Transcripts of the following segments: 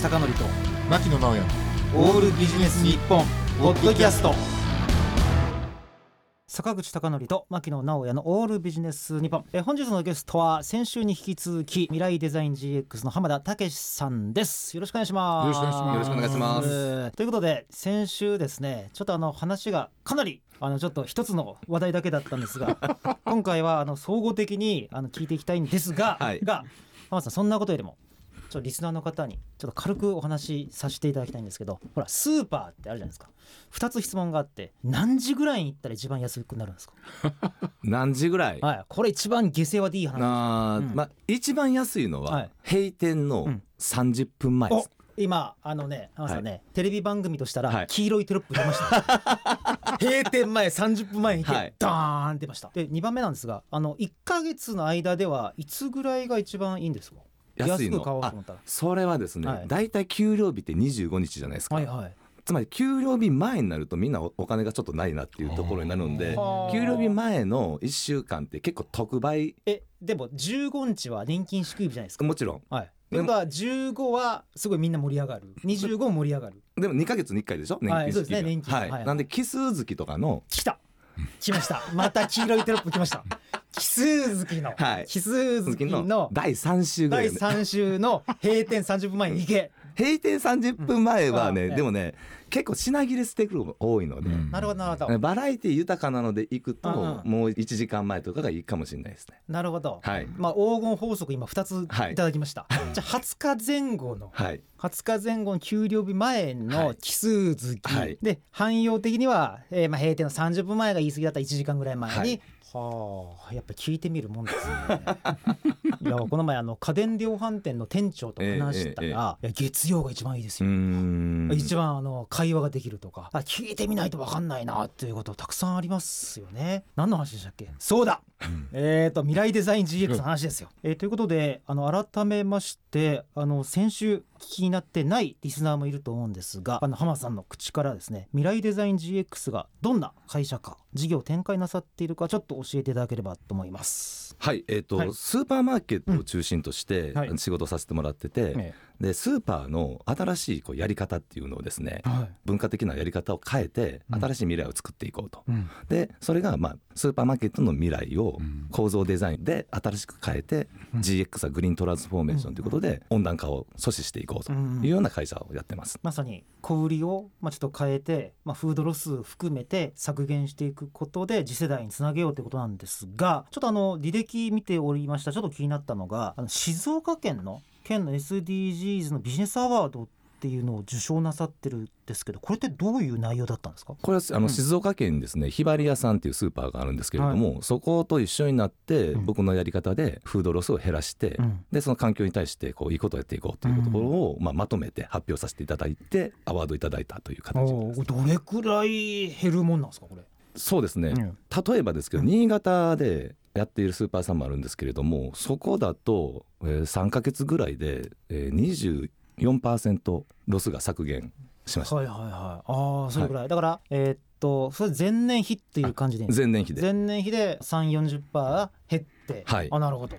口貴則と牧野直哉オールビジネス日本ポッドキャスト。坂口貴則と牧野直哉のオールビジネス日本。えー本日のゲストは先週に引き続き未来デザイン GX の浜田武さんです。よろしくお願いします。よろしくお願いします。よろしくお願いします。えーということで先週ですねちょっとあの話がかなりあのちょっと一つの話題だけだったんですが 今回はあの総合的にあの聞いていきたいんですが、はい。が浜田さんそんなことよりもちょっとリスナーの方にちょっと軽くお話しさせていただきたいんですけどほらスーパーってあるじゃないですか。2つ質問があって何時ぐらいに行ったら一番安くなるんですか？何時ぐらい、はい。これ一番下世話でいい話うん。まあ一番安いのは、はい。閉店のうん。30分前でおす、今あのね浜田さんね、テレビ番組としたはい。ら黄色いテロップ出ました、閉店前30分前にいて、はい。ダーン出ました。で2番目なんですがあの1か月の間ではいつぐらいが一番いいんですか？安いの。それはですね、はい。だいたい給料日って25日じゃないですか、はいはい。つまり給料日前になるとみんなおお金がちょっとないなっていうところになるんではあ。給料日前の1週間って結構特売えでも15日は年金支給日じゃないですか？もちろん。はい。ということは15はすごいみんな盛り上がる。25も盛り上がる。でも2か月に1回でしょ？年はいそうですね年金。はい。はいなんで奇数月とかの来た来ました。また黄色いテロップ来ました。奇数月の、はい。奇数月月の。の第3週ぐらい第で3週の閉店30分前に行け閉店30分前はね、うん。でもね結構品切れしてくるのが多いので、なるほどなるほど。バラエティ豊かなので行くと、うんもう1時間前とかがいいかもしれないですね。なるほど、はい。まあ黄金法則今2つはい。いただきました、じゃあ20日前後のはい。20日前後の給料日前の奇数月、はい。で汎用的には、えーまあ閉店の30分前が言い過ぎだったら1時間ぐらい前に、はあやっぱり聞いてみるもんですね いやこの前あの家電量販店の店長と話したら、ええ月曜が一番いいですよ、ん。一番あの会話ができるとかあ聞いてみないと分かんないなっていうことたくさんありますよね。何の話でしたっけ？そうだ。えーと未来デザイン GX の話ですよ、えーということであの改めましてあの先週聞きになってないリスナーもいると思うんですがあの浜田さんの口からですね未来デザイン GX がどんな会社か事業を展開なさっているかちょっと教えていただければと思います。はいえーとはい。スーパーマーケットを中心としてはい。仕事させてもらってて、えでスーパーの新しいこうやり方っていうのをですねえはい。文化的なやり方を変えてうん。新しい未来を作っていこうと、うん。でそれがまあスーパーマーケットの未来を構造デザインで新しく変えて、うん。GX はグリーントランスフォーメーションということで温暖化を阻止していこうというような会社をやってます。まさに小売りを、まあ、ちょっと変えて、まあ、フードロス含めて削減していくことで次世代につなげようということなんですがちょっとあの履歴見ておりましたちょっと気になったのがあの静岡県の県の SDGs のビジネスアワードっていうのを受賞なさってるんですけどこれってどういう内容だったんですか？これはあうん。の静岡県にですねひばり屋さんっていうスーパーがあるんですけれども、そこと一緒になってうん。僕のやり方でフードロスを減らして、うん。でその環境に対してこういいことをやっていこうというところを、まあ、まとめて発表させていただいてアワードいただいたという形です。おーどれくらい減るもんなんですかこれ、そうですね、うん。例えばですけど、うん新潟でやっているスーパーさんもあるんですけれどもそこだと、えー3か月ぐらいで、えー、24%ロスが削減しました、はいはいはい。ああそれぐらい、だからえーっとそれ前年比っていう感じで前年比で。前年比で3 4 0減って、はい。あなるほど。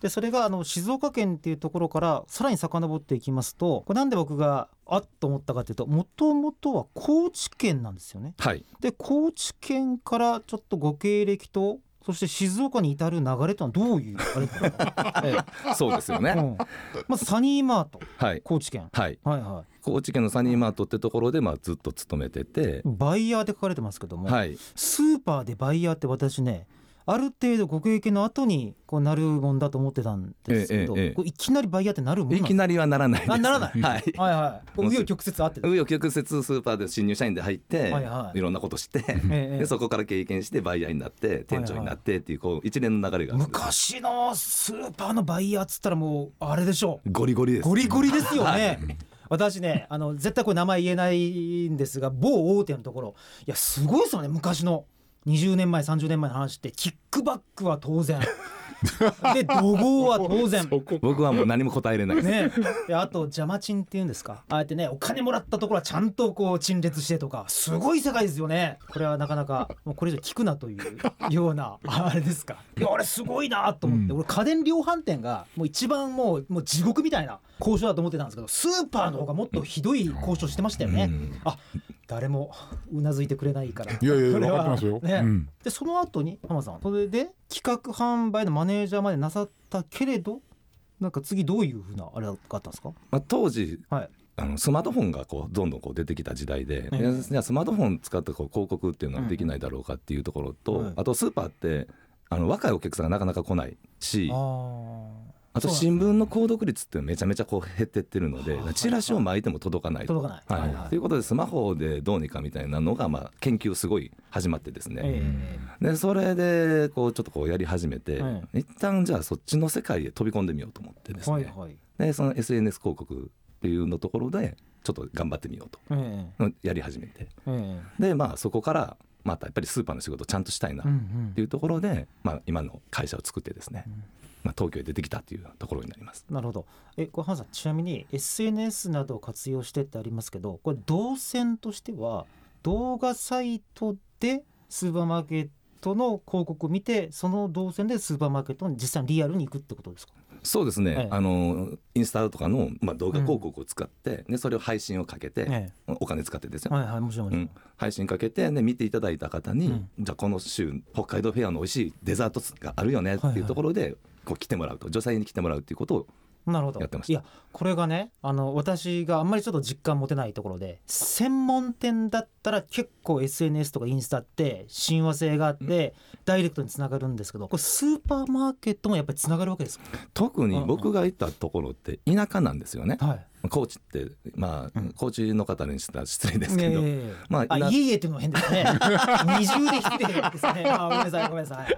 でそれがあの静岡県っていうところからさらに遡っていきますとこれなんで僕があっと思ったかというともともとは高知県なんですよね。はい。で高知県からちょっとご経歴とそして静岡に至る流れとはどういうあれか、え そうですよえね、うん、まずサニーマート。はい。高知県。はい。はいは高知県のサニーマートってところでまあずっと勤めてて。い、バイヤーで書かれてますけども、はい。スーパーでバイヤーって私ねある程度ご経験の後にこうなるもんだと思ってたんですけど、ええええこういきなりバイヤーってなるもんいきなりはならないあならない。はい。はいはい。紆余曲折あって紆余曲折スーパーで新入社員で入って、はいはい。いろんなことして、ええでそこから経験してバイヤーになって店長になってっていうこう一連の流れがある。んです昔のスーパーのバイヤーっつったらもうあれでしょ？ゴリゴリです。うゴリゴリですよね、はい。私ねあの絶対これ名前言えないんですが某大手のところ。いやすごいですよね昔の20年前30年前の話ってキックバックは当然。で怒号は当然。僕はもう何も答えれないです、ね、であと邪魔賃っていうんですか？ああやってねお金もらったところはちゃんとこう陳列してとか。すごい世界ですよね。これはなかなかもうこれ以上聞くなというような あれですか。いやあれすごいなと思って、うん。俺家電量販店がもう一番もうもう地獄みたいな交渉だと思ってたんですけどスーパーの方がもっとひどい交渉してましたよね、うん。あ誰もうなずいてくれないから。いやいや分かってますよ、ね。うん。でその後に浜さん。それで企画販売のマネージャーまでなさったけれどなんか次どういうふうなあれがあったんですか？まあ、当時はい。あのスマートフォンがこうどんどんこう出てきた時代で、ええ。でじゃあスマートフォン使ってこう広告っていうのはできないだろうかっていうところと、うん。はい。あとスーパーってあの若いお客さんがなかなか来ないしああと新聞の購読率ってめちゃめちゃこう減ってってるのでチラシを巻いても届かない。と。届かない、はい。ということでスマホでどうにかみたいなのがまあ研究すごい始まってですね、えでそれでこうちょっとこうやり始めて、は一旦じゃあそっちの世界へ飛び込んでみようと思ってでえすね、でその SNS 広告っていうのところでちょっと頑張ってみようと。やり始めて。ええ。でまあそこからまたやっぱりスーパーの仕事をちゃんとしたいなっんていうところで、まあ、今の会社を作ってですね、うんまあ、東京へ出てきたっていうところになります。なるほど。えこれハンさんちなみに SNS などを活用してってありますけどこれ動線としては動画サイトでスーパーマーケットの広告を見てその動線でスーパーマーケットに実際にリアルに行くってことですか？そうですね、ええ。あのインスタとかの、まあ、動画広告を使って、でそれを配信をかけて、えお金使ってですよ、はいはいもちろんうん、配信かけて、ね、見ていただいた方に、うん。じゃあこの週北海道フェアの美味しいデザートがあるよねっていうところで、こう来てもらうと女性に来てもらうっていうことをなるほど。やってました。いやこれがねあの私があんまりちょっと実感持てないところで専門店だったら結構 SNS とかインスタって親和性があって、ダイレクトにつながるんですけどこれスーパーマーケットもやっぱりつながるわけですか？特に僕が行ったところって田舎なんですよね。はい高知ってまあ、うん。高知の方にしたら失礼ですけど、ええまあいえいえっていうのも変ですね。二重で失礼ですね。あごめんなさいごめんなさい。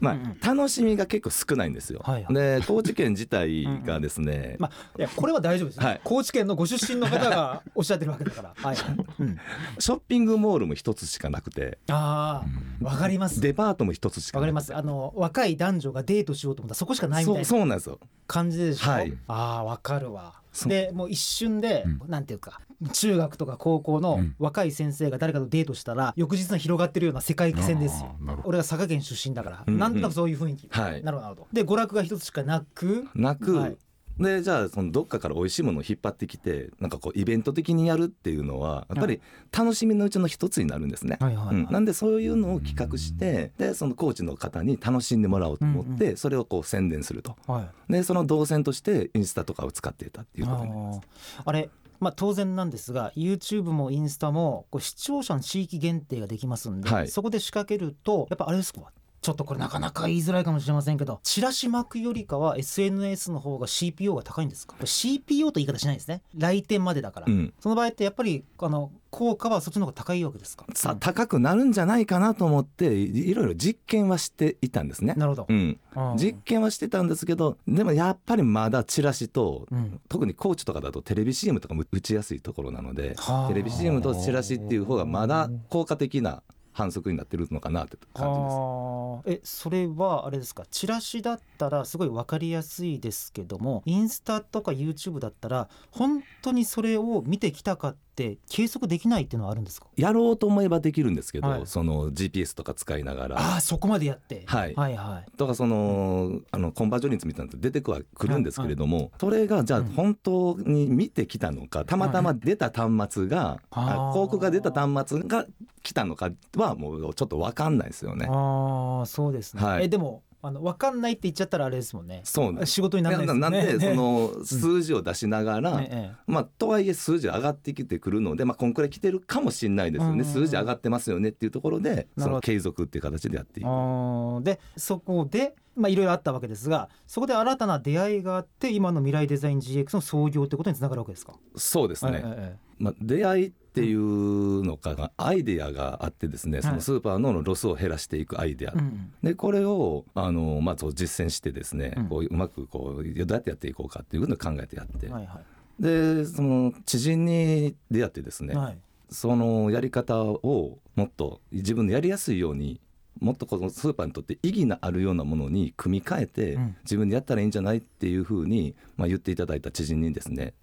まあ楽しみが結構少ないんですよ。で高知県自体がですね、まあいやこれは大丈夫です、ねはい。高知県のご出身の方がおっしゃってるわけだから。はい、うん、ショッピングモールも一つしかなくて。ああわかります。デパートも一つしかわかります。あの若い男女がデートしようと思ったらそこしかないみたそいうなそうなんですよ。感じでしょ、はい。ああわかるわ。でもう一瞬で、なんていうか中学とか高校のうん。若い先生が誰かとデートしたら翌日に広がってるような世界線ですよ。俺は佐賀県出身だから、うんうん。なんとなくそういう雰囲気、はい。なるほど。で娯楽が一つしかなくなく、はいでじゃあそのどっかから美味しいものを引っ張ってきてなんかこうイベント的にやるっていうのはやっぱり楽しみのうちの一つになるんですね。なんでそういうのを企画してでそのコーチの方に楽しんでもらおうと思って、それをこう宣伝すると。はい。でその動線としてインスタとかを使っていたっていうことになります。あれまあ当然なんですが YouTube もインスタもこう視聴者の地域限定ができますんで、はい。そこで仕掛けるとやっぱあれですか？ちょっとこれなかなか言いづらいかもしれませんけどチラシ巻くよりかは SNS の方が CPO が高いんですか？CPO と言い方しないんですね。来店までだから、うん。その場合ってやっぱりあの効果はそっちの方が高いわけですか？さ高くなるんじゃないかなと思っていいろいろ実験はしていたんですね。なるほど、うん、実験はしてたんですけどでもやっぱりまだチラシとうん。特にコーチとかだとテレビ CM とかも打ちやすいところなのではあ。テレビ CM とチラシっていう方がまだ効果的な反則になってるのかなって感じです。えそれはあれですか？チラシだったらすごい分かりやすいですけどもインスタとか YouTube だったら本当にそれを見てきたかったて計測できないっていうのはあるんですか？やろうと思えばできるんですけど、はい。その GPS とか使いながら。ああそこまでやって、はい。はいはい。とかそのあのコンバージョン率みたいなの出てくはくるんですけれども、それがじゃあうん。本当に見てきたのかたまたま出た端末が、あー。あ広告が出た端末が来たのかはもうちょっと分かんないですよね。ああそうですね、はい。えでもあの分かんないって言っちゃったらあれですもんね。そうなんです。仕事にならないですよなね。んでその数字を出しながら、ねえまあ、とはいえ数字上がってきてくるので、まあ、こんくらい来てるかもしれないですよね、うん。うんうん数字上がってますよねっていうところでその継続っていう形でやっていく。でそこでまあいろいろあったわけですがそこで新たな出会いがあって今の未来デザイン GX の創業ってことにつながるわけですか？そうですね、えええまあ、出会いっていうのかがアイデアがあってですねそのスーパーのロスを減らしていくアイデア、えうん。でこれをあの、まあ、実践してですね、うん。こううまくこうどうやってやっていこうかっていうのを考えてやって、はいはでその知人に出会ってですね、いはい。そのやり方をもっと自分のやりやすいようにもっとこのスーパーにとって意義のあるようなものに組み替えて、うん。自分でやったらいいんじゃないっていうふうに、まあ、言っていただいた知人にですね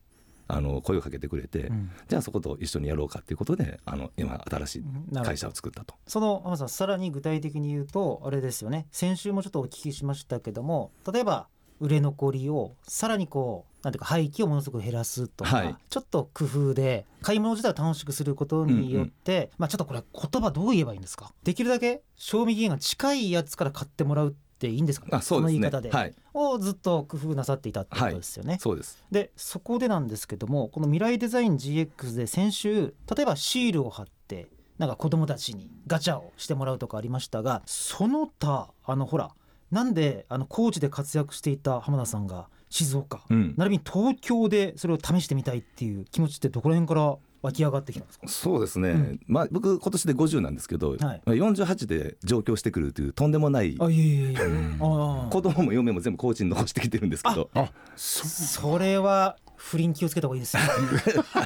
あの声をかけてくれて、うん。じゃあそこと一緒にやろうかっていうことであの今新しい会社を作ったと。その浜田さんさらに具体的に言うとあれですよね。先週もちょっとお聞きしましたけども例えば売れ残りをさらにこうなんていうか廃棄をものすごく減らすとか、はい。ちょっと工夫で買い物自体を楽しくすることによって、まあちょっとこれ言葉どう言えばいいんですか？できるだけ賞味期限が近いやつから買ってもらうっていいんですかね？あそうですね。の言い方で、はい。をずっと工夫なさっていたってことですよね。そうです。でそこでなんですけどもこの未来デザイン GX で先週例えばシールを貼ってなんか子供たちにガチャをしてもらうとかありましたがその他あのほらなんであの高知で活躍していた浜田さんが静岡、うん。並びに東京でそれを試してみたいっていう気持ちってどこら辺から湧き上がってきたんですか？そうですね、うん。まあ僕今年で50なんですけど、はい。まあ48で上京してくるというとんでもないあいえいえいえ。あ子供も嫁も全部高知に残してきてるんですけど。あそそれは不倫気をつけた方がいいですよ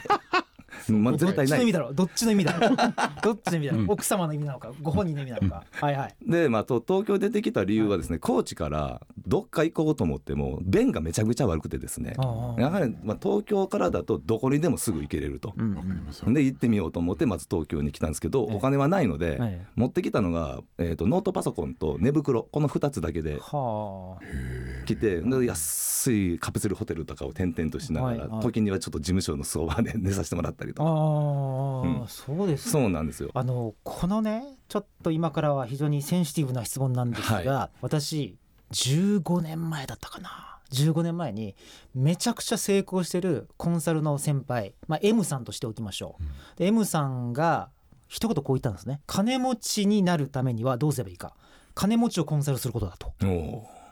まあ、絶対ない。どっちの意味だろう？どっちの意味だろう？どっちの意味だろう、奥様の意味なのかご本人の意味なのか。はいはい。で、まあ、と東京出てきた理由はですね、高知からどっか行こうと思っても便がめちゃくちゃ悪くてですね。やはり、まあ、東京からだとどこにでもすぐ行けれると。うん。で行ってみようと思ってまず東京に来たんですけどええ。お金はないのでええ。持ってきたのが、えー、とノートパソコンと寝袋この2つだけではあ。来てで安いカプセルホテルとかを転々としながら、はいはい。時にはちょっと事務所のそばで 寝させてもらったりとか。ああ、うん。そうです。そうなんですよ。あのこのねちょっと今からは非常にセンシティブな質問なんですが、は私15年前だったかな。15年前にめちゃくちゃ成功してるコンサルの先輩、まあ、M さんとしておきましょう、で M さんが一言こう言ったんですね。金持ちになるためにはどうすればいいか。金持ちをコンサルすることだと。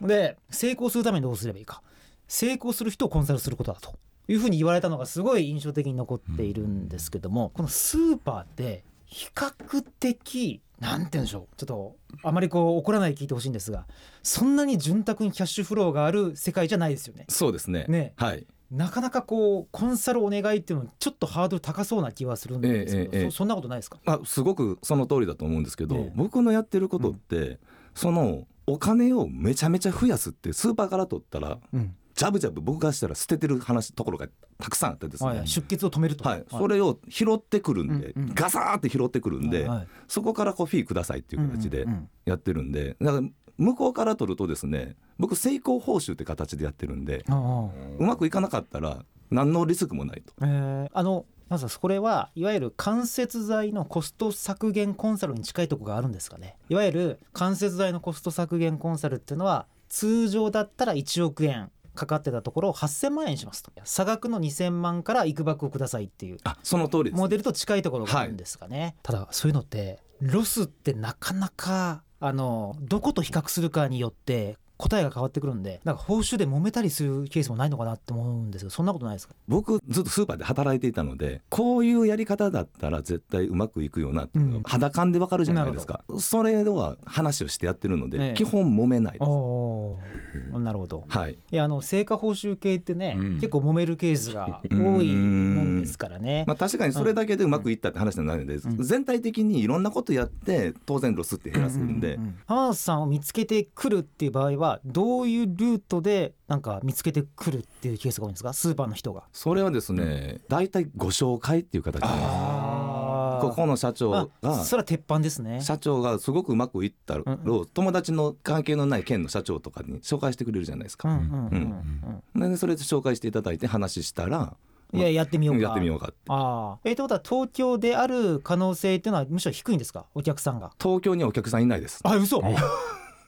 で成功するためにどうすればいいか。成功する人をコンサルすることだというふうに言われたのがすごい印象的に残っているんですけども、このスーパーって比較的なんて言うんでしょう。ちょっとあまりこう怒らないで聞いてほしいんですがそんなに潤沢にキャッシュフローがある世界じゃないですよね。そうですね。ね。はい。なかなかこうコンサルお願いっていうのちょっとハードル高そうな気はするんですけど、ええええそそんなことないですか？あすごくその通りだと思うんですけど、ええ。僕のやってることって、そのお金をめちゃめちゃ増やすってスーパーから取ったらうんジャブジャブ僕がしたら捨ててる話ところがたくさんあってですね、はい、出血を止めると、はい、それを拾ってくるんで、うんうん。ガサーって拾ってくるんで、はいはい。そこからこうフィーくださいっていう形でやってるんでだから向こうから取るとですね僕成功報酬って形でやってるんでうまくいかなかったら何のリスクもないと。えーあのまずこれはいわゆる間接材のコスト削減コンサルに近いところがあるんですかね。いわゆる間接材のコスト削減コンサルっていうのは通常だったら1億円かかってたところを8000万円にしますと。差額の2000万からいくばくをくださいっていう。あその通りですモデルと近いところがあるんですかね、ただそういうのってロスってなかなかあのどこと比較するかによって答えが変わってくるんでなんか報酬で揉めたりするケースもないのかなって思うんですけどそんなことないですか？僕ずっとスーパーで働いていたのでこういうやり方だったら絶対うまくいくよなっていうのがうん。肌感でわかるじゃないですか、それでは話をしてやってるので、ええ。基本揉めないです、なるほど。はい。いやあの成果報酬系ってね、うん。結構揉めるケースが多いもんですからね。まあ、確かにそれだけでうまくいったって話じゃないので、ん。全体的にいろんなことやって当然ロスって減らすんで、うううん。浜田さんを見つけてくるっていう場合はどういうルートでなんか見つけてくるっていうケースが多いんですか？スーパーの人が。それはですね大体ご紹介っていう形であここの社長あがそれは鉄板ですね。社長がすごくうまくいったのうを友達の関係のない県の社長とかに紹介してくれるじゃないですか。うんそれで紹介していただいて話したらいややってみようか。やってみようかってああ。えってことは東京である可能性っていうのはむしろ低いんですか？お客さんが。東京にはお客さんいないです。あ嘘。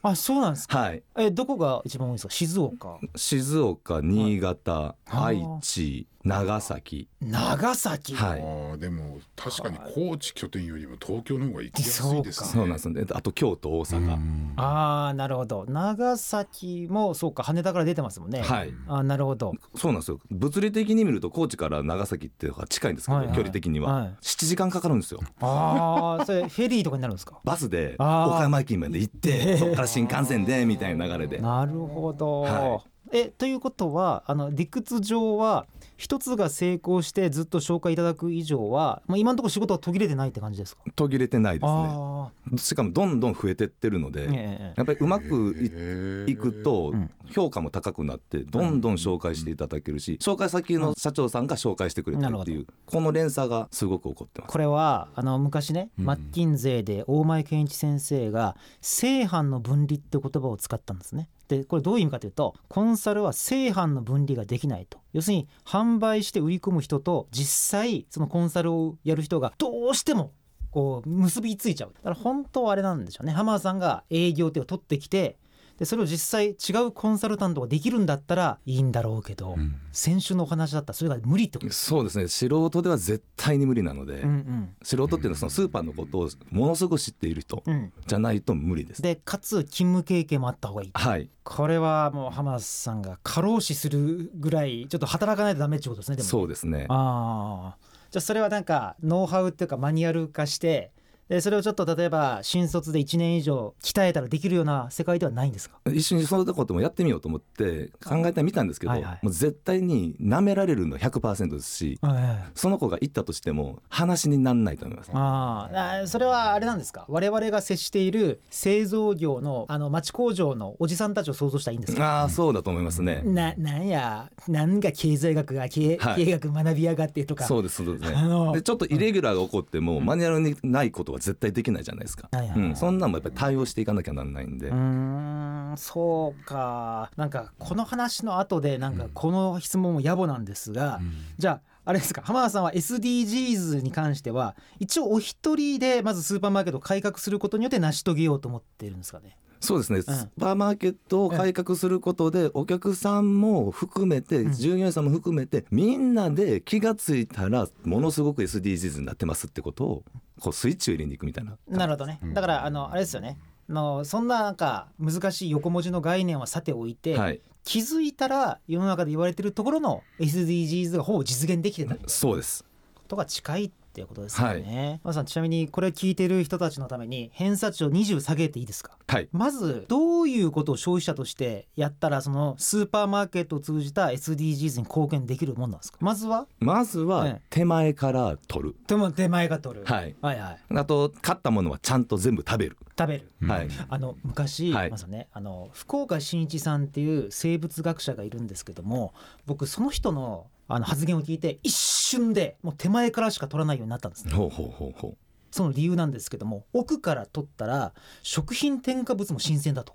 あそうなんですか？はい。えどこが一番多いんですか？静岡。静岡新潟、はい。愛知長崎。長崎？はい。ああでも確かに高知拠点よりも東京の方が行きやすいですね。そうなんですねあと京都大阪、うん。ああなるほど。長崎もそうか羽田から出てますもんね。はい。あーなるほど。そうなんですよ。物理的に見ると高知から長崎っていうのが近いんですけど、はい。はい距離的には、はい。7時間かかるんですよ。ああそれフェリーとかになるんですか？バスで岡山駅まで行ってそこから新幹線でみたいな流れで。なるほど、はえということはあの理屈上は一つが成功してずっと紹介いただく以上は、まあ、今のところ仕事は途切れてないって感じですか？途切れてないですね。あしかもどんどん増えてってるので、あ、ええやっぱりうまくいへー。いくとうん。評価も高くなってどんどん紹介していただけるし紹介先の社長さんが紹介してくれてるっていうこの連鎖がすごく起こってます。これはあの昔ね、うん。マッキンゼーで大前健一先生が正反の分離って言葉を使ったんですね。でこれどういう意味かというとコンサルは正反の分離ができないと要するに販売して売り込む人と実際そのコンサルをやる人がどうしてもこう結びついちゃう。だから本当はあれなんでしょうね。浜田さんが営業手を取ってきてでそれを実際違うコンサルタントができるんだったらいいんだろうけど、うん。先週のお話だったらそれが無理ってことです。そうですね。素人では絶対に無理なので、うんうん。素人っていうのはそのスーパーのことをものすごく知っている人うん、じゃないと無理です。でかつ勤務経験もあった方がいい。はい。これはもう浜田さんが過労死するぐらいちょっと働かないとダメってことですねでもそうですね。ああじゃあそれはなんかノウハウっていうかマニュアル化してでそれをちょっと例えば新卒で1年以上鍛えたらできるような世界ではないんですか？一緒にそのこともやってみようと思って考えてみたんですけど、はいはい。もう絶対に舐められるのは100%ですしええ。その子が行ったとしても話にならないと思います。ああ。それはあれなんですか？我々が接している製造業のあの町工場のおじさんたちを想像したらいいんですか？ああそうだと思いますね。ななんやなんか経済学が経,、はい。経営学学びやがってとか。そうですそうですあの。ね。でちょっとイレギュラーが起こっても、マニュアルにないことは絶対できないじゃないですか。はいはいはいうん、そんなんもやっぱり対応していかなきゃならないんで。うーんそうかなんかこの話の後でなんかこの質問も野暮なんですが、じゃああれですか浜田さんは SDGs に関しては一応お一人でまずスーパーマーケットを改革することによって成し遂げようと思っているんですかね？そうですね、スーパーマーケットを改革することで、お客さんも含めて、ん従業員さんも含めて、みんなで気がついたら、ものすごく SDGs になってますってことを、こうスイッチを入れに行くみたいな。なるほどね。だからあのあれですよね。あのそんななんか難しい横文字の概念はさておいて、はい、気づいたら世の中で言われてるところの SDGs がほぼ実現できてたりそうです。ことが近いっていうことですよね。まさんちなみにこれ聞いてる人たちのために偏差値を20下げていいですか？はい。まずどういうことを消費者としてやったらそのスーパーマーケットを通じた SDGs に貢献できるもんなんですか？まずは？まずえはえ手前から取る。でも手前が取る、はい。はいはいあと、買ったものはちゃんと全部食べる。食べるはい。あの昔、はいまずねあの福岡伸一さんっていう生物学者がいるんですけども僕その人のあの発言を聞いて一瞬でもう手前からしか取らないようになったんですね。ほうほうほうほその理由なんですけども奥から取ったら食品添加物も新鮮だと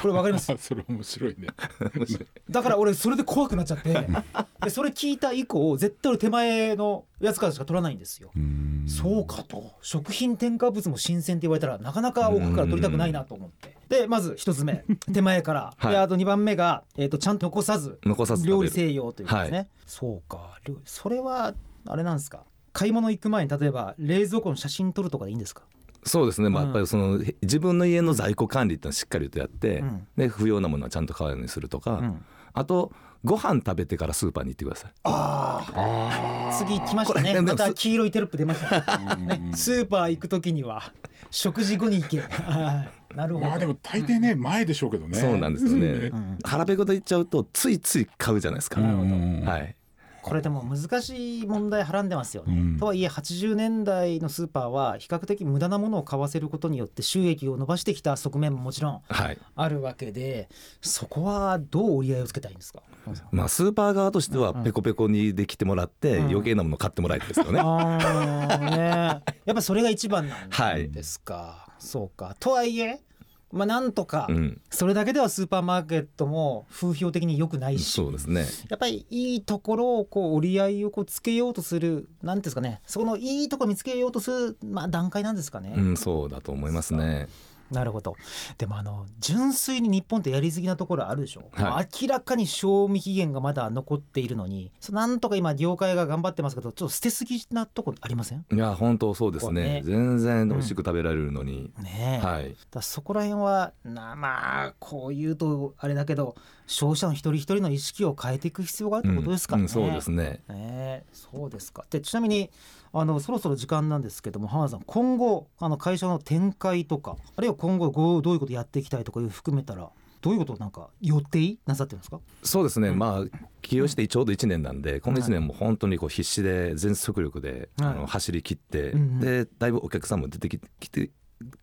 これわかります？あ それ面白いね。だから俺それで怖くなっちゃって。でそれ聞いた以降絶対俺手前のやつからしか取らないんですよ。そうかと。食品添加物も新鮮って言われたらなかなか奥から取りたくないなと思って。でまず一つ目。手前から、はい。であと二番目が、えー、とちゃんと残さず。う。残さず料理西洋というですね、はそうか。それはあれなんですか？買い物行く前に例えば冷蔵庫の写真撮るとかでいいんですか？そうですね、まあ、うんやっぱりそのへ自分の家の在庫管理っていうのはしっかりとやって、うんで不要なものはちゃんと買うようにするとか、うんあとご飯食べてからスーパーに行ってください。あああ次来ましたねまた黄色いテロップ出ましたあ。ね、スーパー行くときには食事後に行け。はいなるほど。まあでも大抵ね前でしょうけどね。そうなんですよねん。腹ペコで言っちゃうとついつい買うじゃないですか。なるほどはい。これでも難しい問題はらんでますよね。うん。とはいえ80年代のスーパーは比較的無駄なものを買わせることによって収益を伸ばしてきた側面ももちろんはい。あるわけでそこはどう折り合いをつけたらいいんですか？まあスーパー側としてはペコペコにできてもらってうん。余計なもの買ってもらいたいですよね。あーね。やっぱそれが一番なんはいですか、そうか。とはいえまあなんとかうん。それだけではスーパーマーケットも風評的に良くないしそうですね。やっぱりいいところをこう折り合いをこうつけようとするなんですかねそこのいいところ見つけようとする、まあ、段階なんですかね。うん、そうだと思いますね。なるほどでもあの純粋に日本ってやりすぎなところあるでしょ、は明らかに賞味期限がまだ残っているのになんとか今業界が頑張ってますけどちょっと捨てすぎなとこありません？いや本当そうですねね。全然美味しく食べられるのに。ねえ、はい。だそこら辺はなまあこう言うとあれだけど消費者の一人一人の意識を変えていく必要があるってことですかね。うんうんそうですね。ねえそうですかでちなみにあのそろそろ時間なんですけども浜田さん今後あの会社の展開とかあるいは今後どういうことやっていきたいとかいう含めたらどういうことをなんか予定なさってるんですか？そうですね、うん。まあ起用してちょうど1年なんでこの1年も本当にこう必死で全速力で、はい。あの走り切って、うんうんでだいぶお客さんも出てききて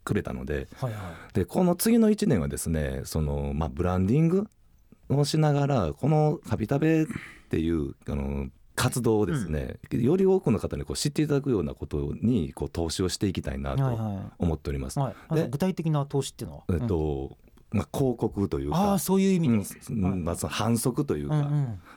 くれたのではいはい。でこの次の1年はですねその、まあ、ブランディングをしながらこの「カビタベ」っていうあの活動をですね、より多くの方にこう知っていただくようなことにこう投資をしていきたいなはいとは思っております。いはい。あで具体的な投資っていうのは、えっとまあ、広告というかそういう意味うんです、うんまあ、その反則というか、うんうん。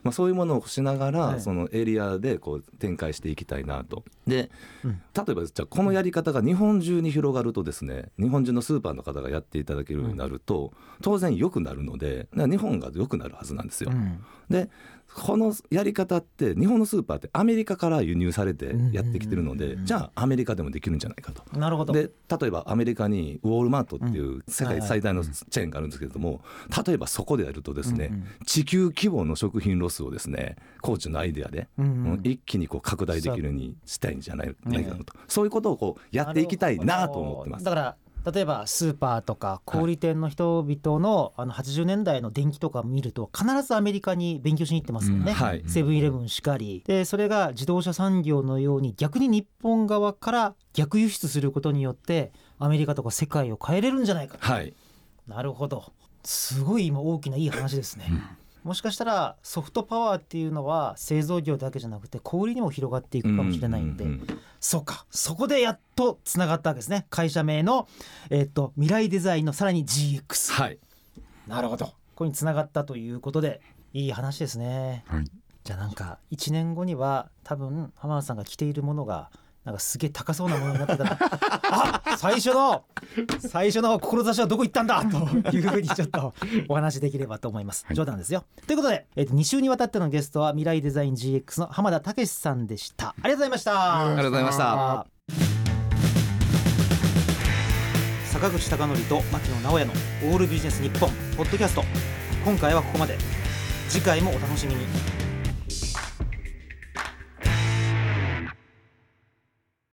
まあ、そういうものをしながら、はい。そのエリアでこう展開していきたいなと。でうん。例えばじゃあこのやり方が日本中に広がるとですね日本中のスーパーの方がやっていただけるようになると、当然良くなるので日本が良くなるはずなんですよ。うん。でこのやり方って日本のスーパーってアメリカから輸入されてやってきてるので、じゃあアメリカでもできるんじゃないかと。なるほど。で例えばアメリカにウォールマートっていう世界最大のチェーンがあるんですけれども例えばそこでやるとですね、地球規模の食品ロスをですねコーチのアイデアで、一気にこう拡大できるようにしたいんじゃないないかなと、そういうことをこうやっていきたいなと思ってます。だから例えばスーパーとか小売店の人々のあの80年代の電気とか見ると必ずアメリカに勉強しに行ってますよね、セブンイレブンしかり。でそれが自動車産業のように逆に日本側から逆輸出することによってアメリカとか世界を変えれるんじゃないかはい、なるほど。すごい今大きないい話ですね、もしかしたらソフトパワーっていうのは製造業だけじゃなくて小売りにも広がっていくかもしれないんで、うううんそうか。そこでやっとつながったわけですね。会社名の、えっと未来デザインのさらに GX はい。なるほど。ここにつながったということでいい話ですね。はい。じゃあなんか1年後には多分浜田さんが着ているものがなんかすげえ高そうなものになってた。らあ最初の最初の志はどこ行ったんだ？というふうにちょっとお話できればと思います。はい。冗談ですよ。ということで、えっと2週にわたってのゲストは未来デザイン GX の浜田武さんでした。ありがとうございました。ありがとうございました。坂口孝則と牧野直哉の「オールビジネス日本ポッドキャスト今回はここまで。次回もお楽しみに